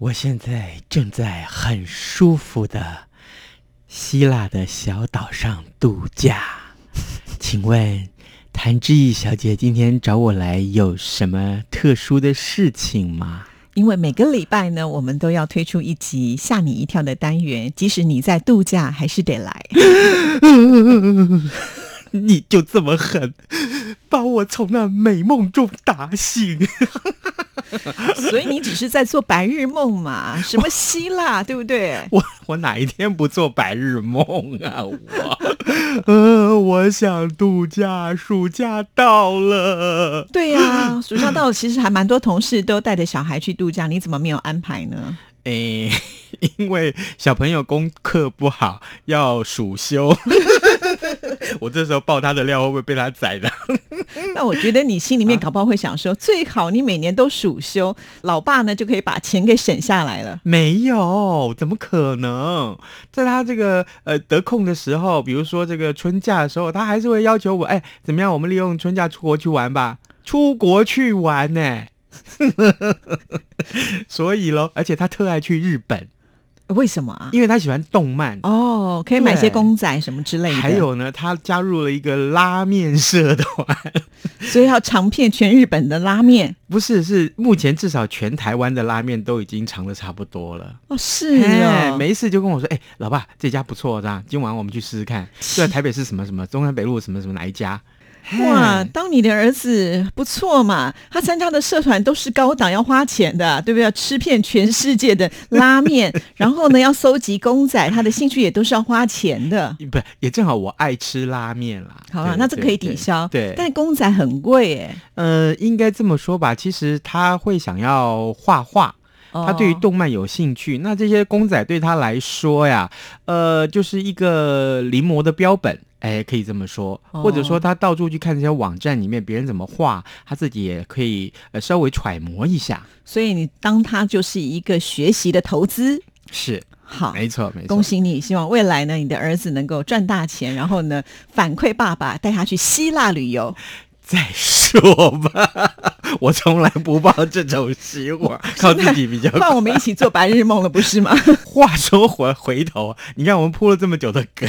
我现在正在很舒服的希腊的小岛上度假。请问谭志毅小姐今天找我来有什么特殊的事情吗？因为每个礼拜呢，我们都要推出一集吓你一跳的单元，即使你在度假，还是得来。你就这么狠，把我从那美梦中打醒。所以你只是在做白日梦嘛？什么希腊，对不对？我我哪一天不做白日梦啊？我，呃，我想度假，暑假到了。对呀，暑假到了，其实还蛮多同事都带着小孩去度假，你怎么没有安排呢？诶，因为小朋友功课不好，要暑休。我这时候爆他的料，会不会被他宰的？那我觉得你心里面搞不好会想说，最好你每年都暑休，老爸呢就可以把钱给省下来了。没有，怎么可能？在他这个呃得空的时候，比如说这个春假的时候，他还是会要求我，哎，怎么样？我们利用春假出国去玩吧，出国去玩呢？所以喽，而且他特爱去日本，为什么啊？因为他喜欢动漫哦，可以买些公仔什么之类的。还有呢，他加入了一个拉面社团，所以要尝遍全日本的拉面。不是，是目前至少全台湾的拉面都已经尝的差不多了。哦，是哦，没事就跟我说，哎，老爸，这家不错，这样今晚我们去试试看。就在台北市什么什么中山北路什么什么哪一家？哇，当你的儿子不错嘛，他参加的社团都是高档，要花钱的，对不对？要吃遍全世界的拉面，然后呢，要搜集公仔，他的兴趣也都是要花钱的。不，也正好我爱吃拉面啦。好啊，那这可以抵消。对，但公仔很贵哎。呃，应该这么说吧，其实他会想要画画，他对于动漫有兴趣，那这些公仔对他来说呀，呃，就是一个临摹的标本。哎，可以这么说，或者说他到处去看这些网站里面别人怎么画，他自己也可以呃稍微揣摩一下。所以你当他就是一个学习的投资，是好，没错没错。恭喜你，希望未来呢你的儿子能够赚大钱，然后呢反馈爸爸带他去希腊旅游。再说 吧，我从来不抱这种希望，靠自己比较。那我们一起做白日梦了，不是吗？话说回回头，你看我们铺了这么久的梗，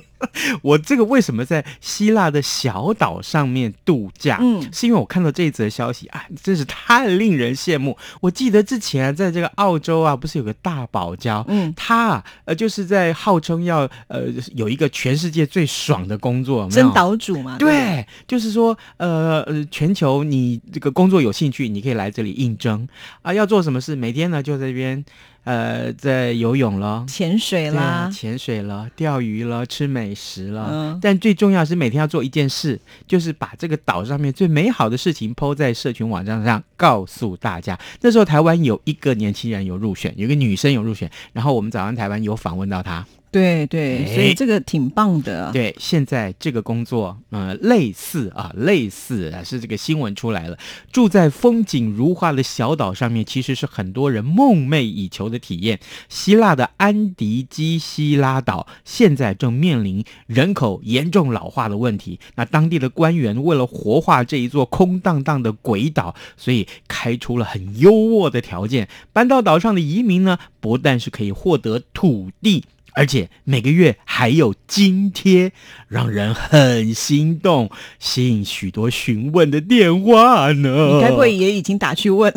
我这个为什么在希腊的小岛上面度假？嗯，是因为我看到这一则消息啊，真是太令人羡慕。我记得之前在这个澳洲啊，不是有个大堡礁？嗯，他啊，呃，就是在号称要呃有一个全世界最爽的工作，真岛主嘛？对，就是说。呃呃，全球你这个工作有兴趣，你可以来这里应征啊。要做什么事？每天呢就在这边，呃，在游泳了，潜水啦，潜水了，钓鱼了，吃美食了。嗯。但最重要是每天要做一件事，就是把这个岛上面最美好的事情抛在社群网站上，告诉大家。那时候台湾有一个年轻人有入选，有一个女生有入选，然后我们早上台湾有访问到她。对对，所以这个挺棒的。对，现在这个工作，呃，类似啊，类似啊，是这个新闻出来了。住在风景如画的小岛上面，其实是很多人梦寐以求的体验。希腊的安迪基希拉岛现在正面临人口严重老化的问题。那当地的官员为了活化这一座空荡荡的鬼岛，所以开出了很优渥的条件。搬到岛上的移民呢，不但是可以获得土地。而且每个月还有津贴，让人很心动，吸引许多询问的电话呢。你该不会也已经打去问？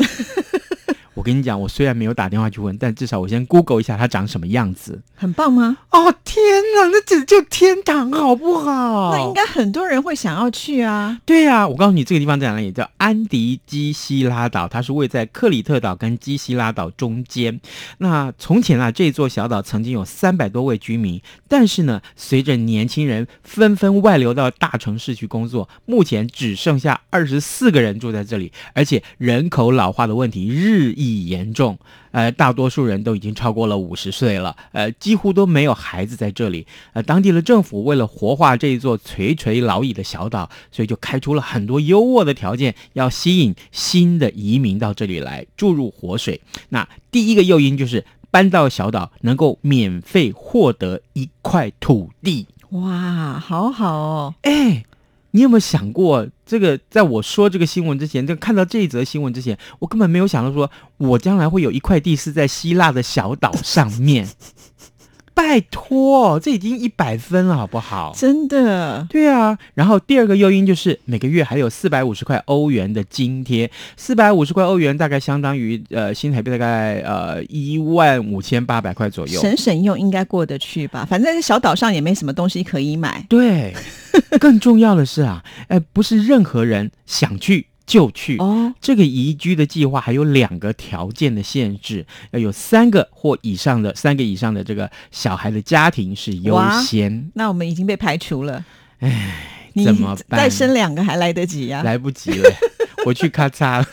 我跟你讲，我虽然没有打电话去问，但至少我先 Google 一下它长什么样子。很棒吗？哦天哪，那简直就天堂，好不好？那应该很多人会想要去啊。对啊，我告诉你，这个地方在哪里？叫安迪基希拉岛，它是位在克里特岛跟基希拉岛中间。那从前啊，这座小岛曾经有三百多位居民，但是呢，随着年轻人纷纷外流到大城市去工作，目前只剩下二十四个人住在这里，而且人口老化的问题日益。异严重，呃，大多数人都已经超过了五十岁了，呃，几乎都没有孩子在这里。呃，当地的政府为了活化这一座垂垂老矣的小岛，所以就开出了很多优渥的条件，要吸引新的移民到这里来注入活水。那第一个诱因就是搬到小岛能够免费获得一块土地。哇，好好哦，哎，你有没有想过，这个在我说这个新闻之前，就看到这一则新闻之前，我根本没有想到说，我将来会有一块地是在希腊的小岛上面。拜托，这已经一百分了，好不好？真的，对啊。然后第二个诱因就是每个月还有四百五十块欧元的津贴，四百五十块欧元大概相当于呃新台币大概呃一万五千八百块左右。省省用应该过得去吧？反正在小岛上也没什么东西可以买。对，更重要的是啊，哎，不是任何人想去。就去哦，这个移居的计划还有两个条件的限制，要有三个或以上的三个以上的这个小孩的家庭是优先。那我们已经被排除了，唉，怎么办？再生两个还来得及呀？来不及了。我去咔嚓，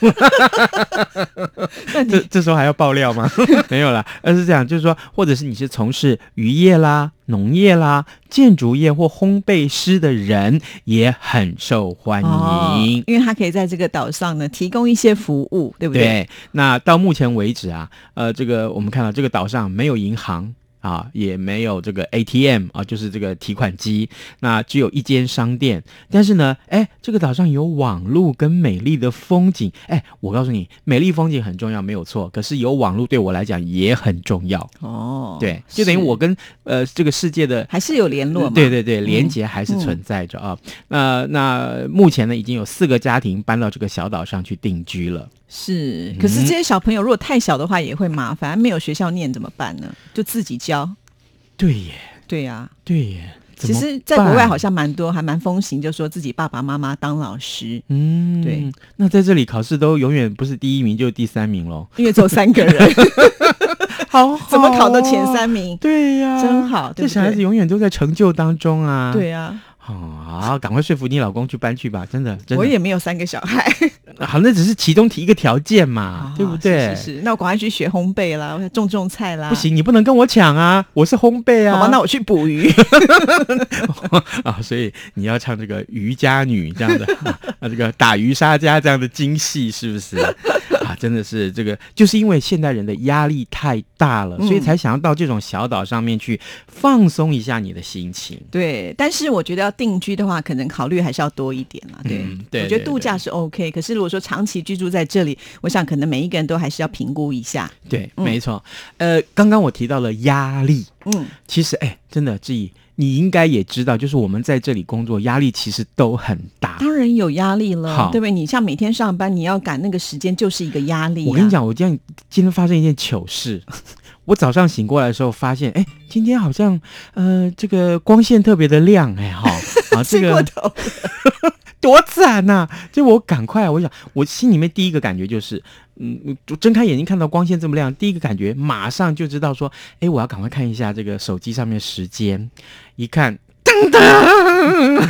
这这时候还要爆料吗？没有啦，而是这样，就是说，或者是你是从事渔业啦、农业啦、建筑业或烘焙师的人，也很受欢迎，因为他可以在这个岛上呢提供一些服务，对不对？对。那到目前为止啊，呃，这个我们看到这个岛上没有银行。啊，也没有这个 ATM 啊，就是这个提款机。那只有一间商店，但是呢，哎，这个岛上有网络跟美丽的风景。哎，我告诉你，美丽风景很重要，没有错。可是有网络对我来讲也很重要。哦，对，就等于我跟呃这个世界的还是有联络。对对对，连接还是存在着啊。那那目前呢，已经有四个家庭搬到这个小岛上去定居了。是，可是这些小朋友如果太小的话也会麻烦，没有学校念怎么办呢？就自己教。对耶，对呀，对耶。其实，在国外好像蛮多，还蛮风行，就说自己爸爸妈妈当老师。嗯，对。那在这里考试都永远不是第一名，就是第三名喽，因为只有三个人。好，怎么考到前三名？对呀，真好。这小孩子永远都在成就当中啊。对呀。好，赶快说服你老公去搬去吧，真的。我也没有三个小孩。好，那只是其中提一个条件嘛，对不对？是是。那我赶快去学烘焙啦，我种种菜啦。不行，你不能跟我抢啊！我是烘焙啊。好吧，那我去捕鱼。啊，所以你要唱这个渔家女这样的啊，这个打渔杀家这样的京戏，是不是？啊，真的是这个，就是因为现代人的压力太大了，所以才想要到这种小岛上面去放松一下你的心情。对，但是我觉得要定居的话，可能考虑还是要多一点了。对，对，我觉得度假是 OK，可是如果说长期居住在这里，我想可能每一个人都还是要评估一下。对，没错。呃，刚刚我提到了压力，嗯，其实哎，真的，志毅。你应该也知道，就是我们在这里工作，压力其实都很大。当然有压力了，对不对？你像每天上班，你要赶那个时间，就是一个压力。我跟你讲，我今天今天发生一件糗事。我早上醒过来的时候，发现，哎，今天好像，呃，这个光线特别的亮，哎，哈，啊，这个 多惨呐！就我赶快，我想，我心里面第一个感觉就是。嗯，睁开眼睛看到光线这么亮，第一个感觉马上就知道说，哎，我要赶快看一下这个手机上面时间。一看，噔噔，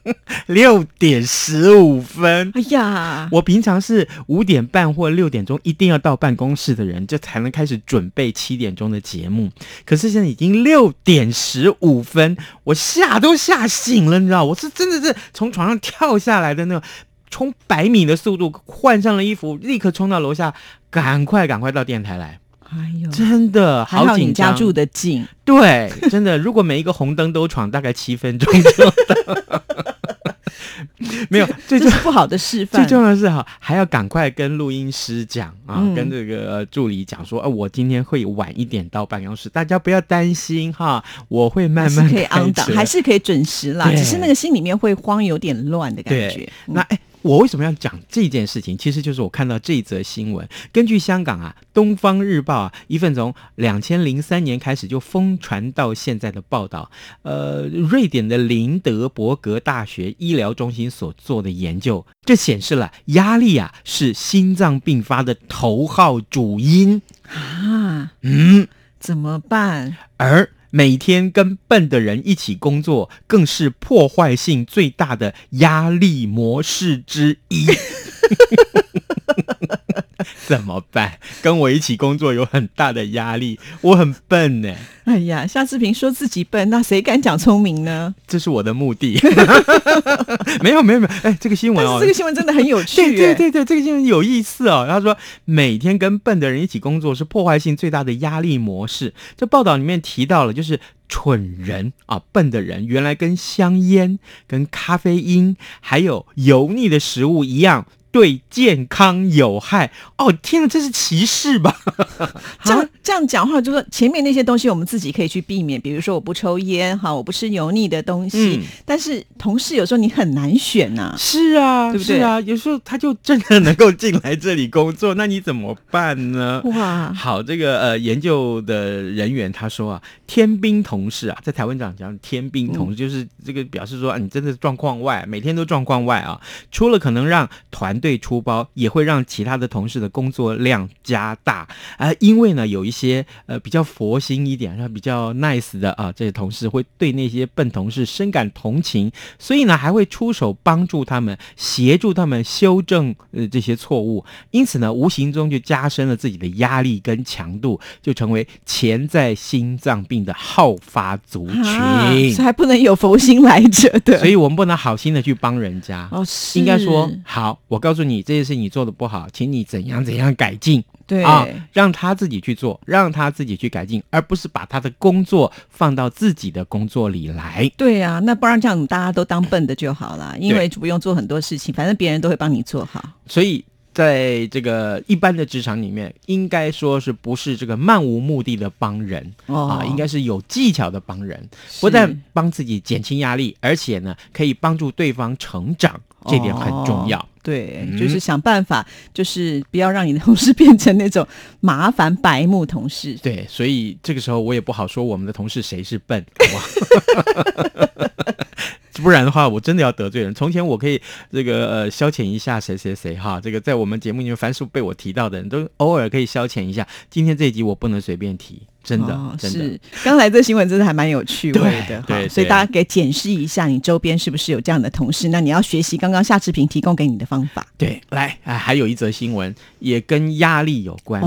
六点十五分。哎呀，我平常是五点半或六点钟一定要到办公室的人，就才能开始准备七点钟的节目。可是现在已经六点十五分，我吓都吓醒了，你知道，我是真的是从床上跳下来的那种。冲百米的速度，换上了衣服，立刻冲到楼下，赶快赶快到电台来。哎呦，真的好紧张！家住的近，对，真的。如果每一个红灯都闯，大概七分钟就到。没有，这是不好的示范。最重要的是哈，还要赶快跟录音师讲啊，跟这个助理讲说，呃，我今天会晚一点到办公室，大家不要担心哈，我会慢慢可以安档，还是可以准时啦，只是那个心里面会慌，有点乱的感觉。那哎。我为什么要讲这件事情？其实就是我看到这则新闻。根据香港啊《东方日报》啊一份从两千零三年开始就疯传到现在的报道，呃，瑞典的林德伯格大学医疗中心所做的研究，这显示了压力啊是心脏病发的头号主因啊。嗯，怎么办？而每天跟笨的人一起工作，更是破坏性最大的压力模式之一。怎么办？跟我一起工作有很大的压力，我很笨呢。哎呀，夏志平说自己笨，那谁敢讲聪明呢？这是我的目的。没有没有没有，哎，这个新闻哦，这个新闻真的很有趣。对对对对，这个新闻有意思哦。他说，每天跟笨的人一起工作是破坏性最大的压力模式。这报道里面提到了，就是蠢人啊，笨的人原来跟香烟、跟咖啡因还有油腻的食物一样。对健康有害哦！天哪，这是歧视吧？这样这样讲话，就说前面那些东西我们自己可以去避免，比如说我不抽烟哈，我不吃油腻的东西。但是同事有时候你很难选呐。是啊，对不对啊？有时候他就真的能够进来这里工作，那你怎么办呢？哇！好，这个呃，研究的人员他说啊，天兵同事啊，在台湾讲讲天兵同事，就是这个表示说啊，你真的是状况外，每天都状况外啊，除了可能让团。对出包也会让其他的同事的工作量加大。啊，因为呢有一些呃比较佛心一点，然后比较 nice 的啊这些同事会对那些笨同事深感同情，所以呢还会出手帮助他们，协助他们修正呃这些错误，因此呢无形中就加深了自己的压力跟强度，就成为潜在心脏病的好发族群，还不能有佛心来着的，所以我们不能好心的去帮人家。哦，应该说好，我告。告诉你这件事你做的不好，请你怎样怎样改进。对啊，让他自己去做，让他自己去改进，而不是把他的工作放到自己的工作里来。对啊，那不然这样大家都当笨的就好了，因为不用做很多事情，反正别人都会帮你做好。所以。在这个一般的职场里面，应该说是不是这个漫无目的的帮人啊？应该是有技巧的帮人，不但帮自己减轻压力，而且呢，可以帮助对方成长，这点很重要。对，就是想办法，就是不要让你的同事变成那种麻烦白目同事。对，所以这个时候我也不好说我们的同事谁是笨？不然的话，我真的要得罪人。从前我可以这个呃消遣一下谁谁谁哈，这个在我们节目里面凡是被我提到的人都偶尔可以消遣一下。今天这一集我不能随便提，真的，真的。刚才这新闻真的还蛮有趣味的，对，所以大家给检视一下，你周边是不是有这样的同事？那你要学习刚刚夏志平提供给你的方法。对，来，还有一则新闻也跟压力有关。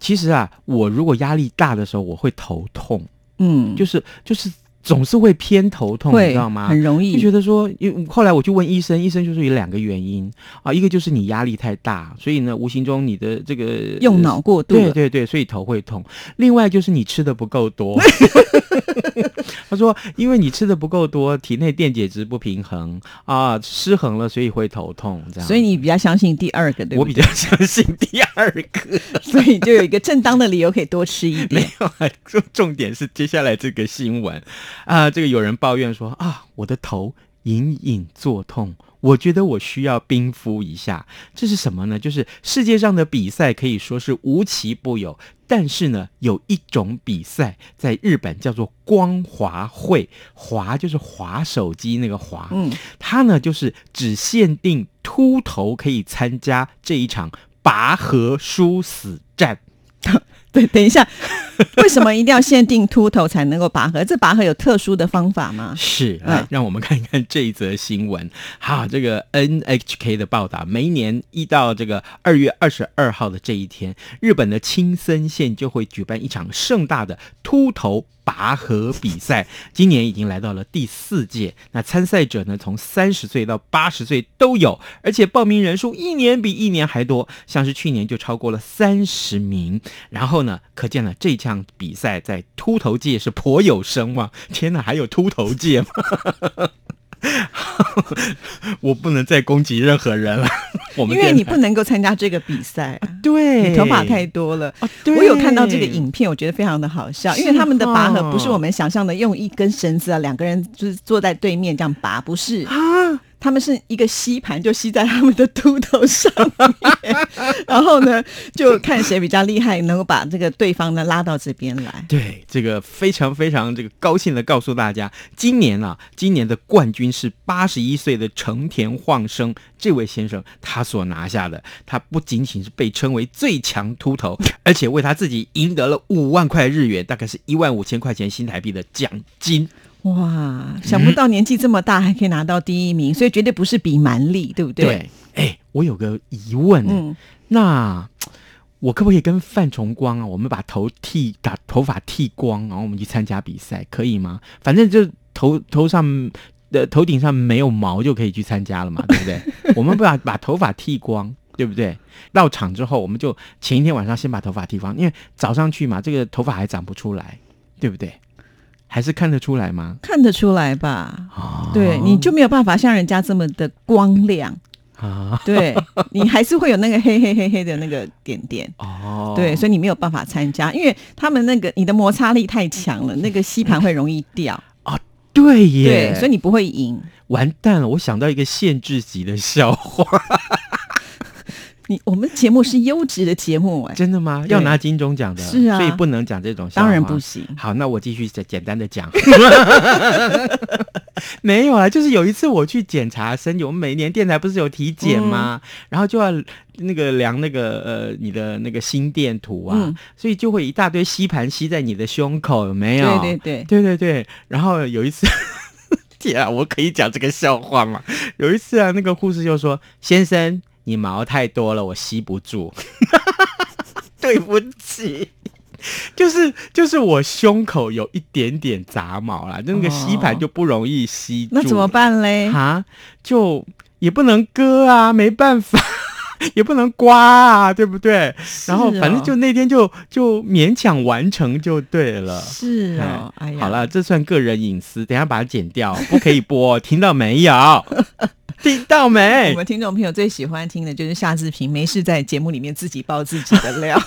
其实啊，我如果压力大的时候，我会头痛，嗯，就是就是。总是会偏头痛，你知道吗？很容易就觉得说，因后来我去问医生，医生就说有两个原因啊，一个就是你压力太大，所以呢，无形中你的这个用脑过度，对对对，所以头会痛。另外就是你吃的不够多。他说，因为你吃的不够多，体内电解质不平衡啊，失衡了，所以会头痛。这样，所以你比较相信第二个，对我比较相信第二个，所以就有一个正当的理由可以多吃一点。没有，重重点是接下来这个新闻。啊，这个有人抱怨说啊，我的头隐隐作痛，我觉得我需要冰敷一下。这是什么呢？就是世界上的比赛可以说是无奇不有，但是呢，有一种比赛在日本叫做光华会，华就是滑手机那个滑，嗯，它呢就是只限定秃头可以参加这一场拔河殊死战。对，等一下，为什么一定要限定秃头才能够拔河？这拔河有特殊的方法吗？是，来让我们看一看这一则新闻。好，这个 NHK 的报道，每一年一到这个二月二十二号的这一天，日本的青森县就会举办一场盛大的秃头。拔河比赛今年已经来到了第四届，那参赛者呢，从三十岁到八十岁都有，而且报名人数一年比一年还多，像是去年就超过了三十名。然后呢，可见了这项比赛在秃头界是颇有声望。天哪，还有秃头界吗？我不能再攻击任何人了。我们因为你不能够参加这个比赛，对，你头发太多了。我有看到这个影片，我觉得非常的好笑，因为他们的拔河不是我们想象的用一根绳子啊，两个人就是坐在对面这样拔，不是啊。他们是一个吸盘，就吸在他们的秃头上面，然后呢，就看谁比较厉害，能够把这个对方呢拉到这边来。对，这个非常非常这个高兴的告诉大家，今年啊，今年的冠军是八十一岁的成田晃生这位先生，他所拿下的，他不仅仅是被称为最强秃头，而且为他自己赢得了五万块日元，大概是一万五千块钱新台币的奖金。哇，想不到年纪这么大还可以拿到第一名，所以绝对不是比蛮力，对不对？对，哎，我有个疑问，嗯，那我可不可以跟范崇光啊，我们把头剃把头发剃光，然后我们去参加比赛，可以吗？反正就头头上的头顶上没有毛就可以去参加了嘛，对不对？我们不把把头发剃光。对不对？到场之后，我们就前一天晚上先把头发剃光，因为早上去嘛，这个头发还长不出来，对不对？还是看得出来吗？看得出来吧？哦对，你就没有办法像人家这么的光亮，啊，对你还是会有那个黑黑黑黑的那个点点。哦，对，所以你没有办法参加，因为他们那个你的摩擦力太强了，那个吸盘会容易掉。对耶，对，所以你不会赢。完蛋了，我想到一个限制级的笑话，你我们节目是优质的节目哎、真的吗？要拿金钟奖的，是啊所以不能讲这种笑话，当然不行。好，那我继续简简单的讲。没有啊，就是有一次我去检查身体，我们每年电台不是有体检吗？嗯然后就要那个量那个呃你的那个心电图啊，嗯所以就会一大堆吸盘吸在你的胸口，有没有？对对对，对对对，然后有一次，天啊，我可以讲这个笑话吗？有一次啊，那个护士就说：“先生，你毛太多了，我吸不住。”对不起。就是就是我胸口有一点点杂毛啦，那个吸盘哦就不容易吸住。那怎么办嘞？啊？就也不能割啊，没办法，也不能刮啊，对不对？然后反正哦就那天就就勉强完成就对了。是哦，哎呀，好了，这算个人隐私，等下把它剪掉，不可以播，听到没有？听到没我？们听众朋友最喜欢听的就是夏志平没事在节目里面自己爆自己的料，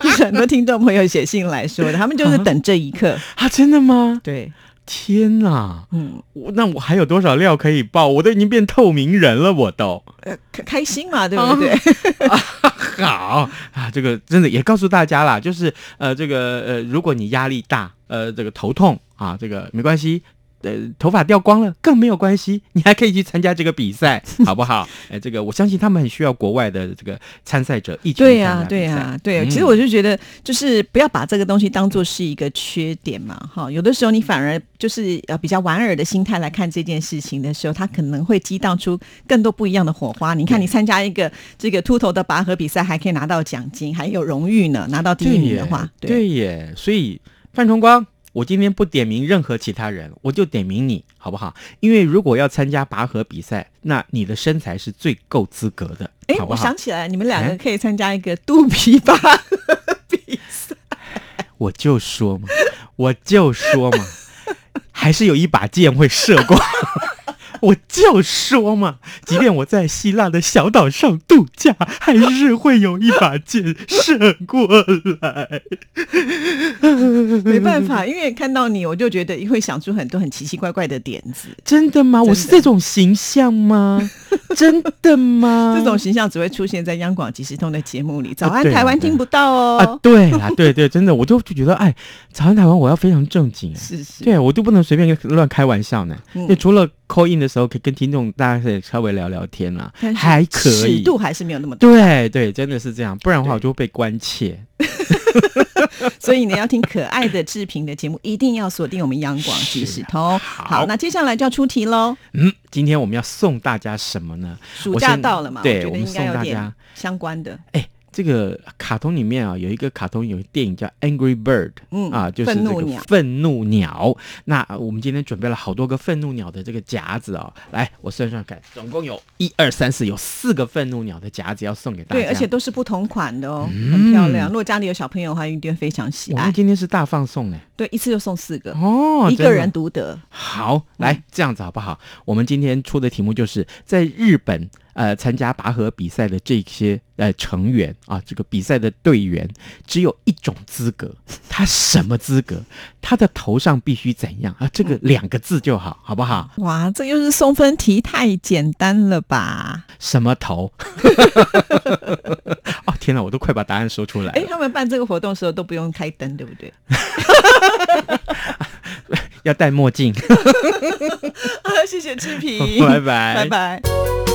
就是很多听众朋友写信来说的，他们就是等这一刻。啊，真的吗？对，天哪！嗯，我那我还有多少料可以爆？我都已经变透明人了，我都。呃，开开心嘛，对不对？好啊，这个真的也告诉大家啦，就是呃，这个呃，如果你压力大，呃，这个头痛啊，这个没关系。呃，头发掉光了更没有关系，你还可以去参加这个比赛，好不好？哎，这个我相信他们很需要国外的这个参赛者一起对呀、对呀、赛对。嗯其实我就觉得，就是不要把这个东西当做是一个缺点嘛，哈。有的时候你反而就是呃比较玩儿的心态来看这件事情的时候，它可能会激荡出更多不一样的火花。你看，你参加一个这个秃头的拔河比赛，还可以拿到奖金，还有荣誉呢。拿到第一名的话，对对耶，所以范崇光，我今天不点名任何其他人，我就点名你，好不好？因为如果要参加拔河比赛，那你的身材是最够资格的，哎，我？想起来，你们两个哎可以参加一个肚皮拔河 比赛。我就说嘛，我就说嘛，还是有一把剑会射过。我就说嘛，即便我在希腊的小岛上度假，还是会有一把剑射过来。没办法，因为看到你，我就觉得会想出很多很奇奇怪怪的点子。真的吗？的我是这种形象吗？真的吗？这种形象只会出现在央广即时通的节目里。早安啊台湾对听不到哦。啊，对啦，对对，真的，我就就觉得，哎，早安台湾，我要非常正经，哎是是，对我都不能随便乱开玩笑呢。嗯就除了 call in 的时候，可以跟听众大家可以稍微聊聊天啦还可以尺。度还是没有那么大。对对，真的是这样，不然的话我就会被关切。所以呢，要听可爱的志平的节目，一定要锁定我们央广即时通。好，那接下来就要出题喽。嗯，今天我们要送大家什么呢？暑假到了嘛，对我们送大家相关的。哎，这个卡通里面啊，有一个卡通有一个电影叫《Angry Bird》，嗯啊，就是这个愤怒鸟。那呃我们今天准备了好多个愤怒鸟的这个夹子哦，来，我算算看，总共有一二三四，有四个愤怒鸟的夹子要送给大家。对，而且都是不同款的哦，嗯很漂亮。如果家里有小朋友的话，一定会非常喜我们爱。今天是大放送呢。对，一次就送四个，哦，一个人独得。好，来这样子好不好？我们今天出的题目就是在日本呃参加拔河比赛的这些呃成员啊，这个比赛的队员只有一种资格，他什么资格？他的头上必须怎样啊？这个两个字就好，好不好？哇，这又是送分题，太简单了吧？什么头？哦天哪，我都快把答案说出来哎，了。他们办这个活动的时候都不用开灯，对不对？要戴墨镜，啊，谢谢志平，拜拜。拜拜。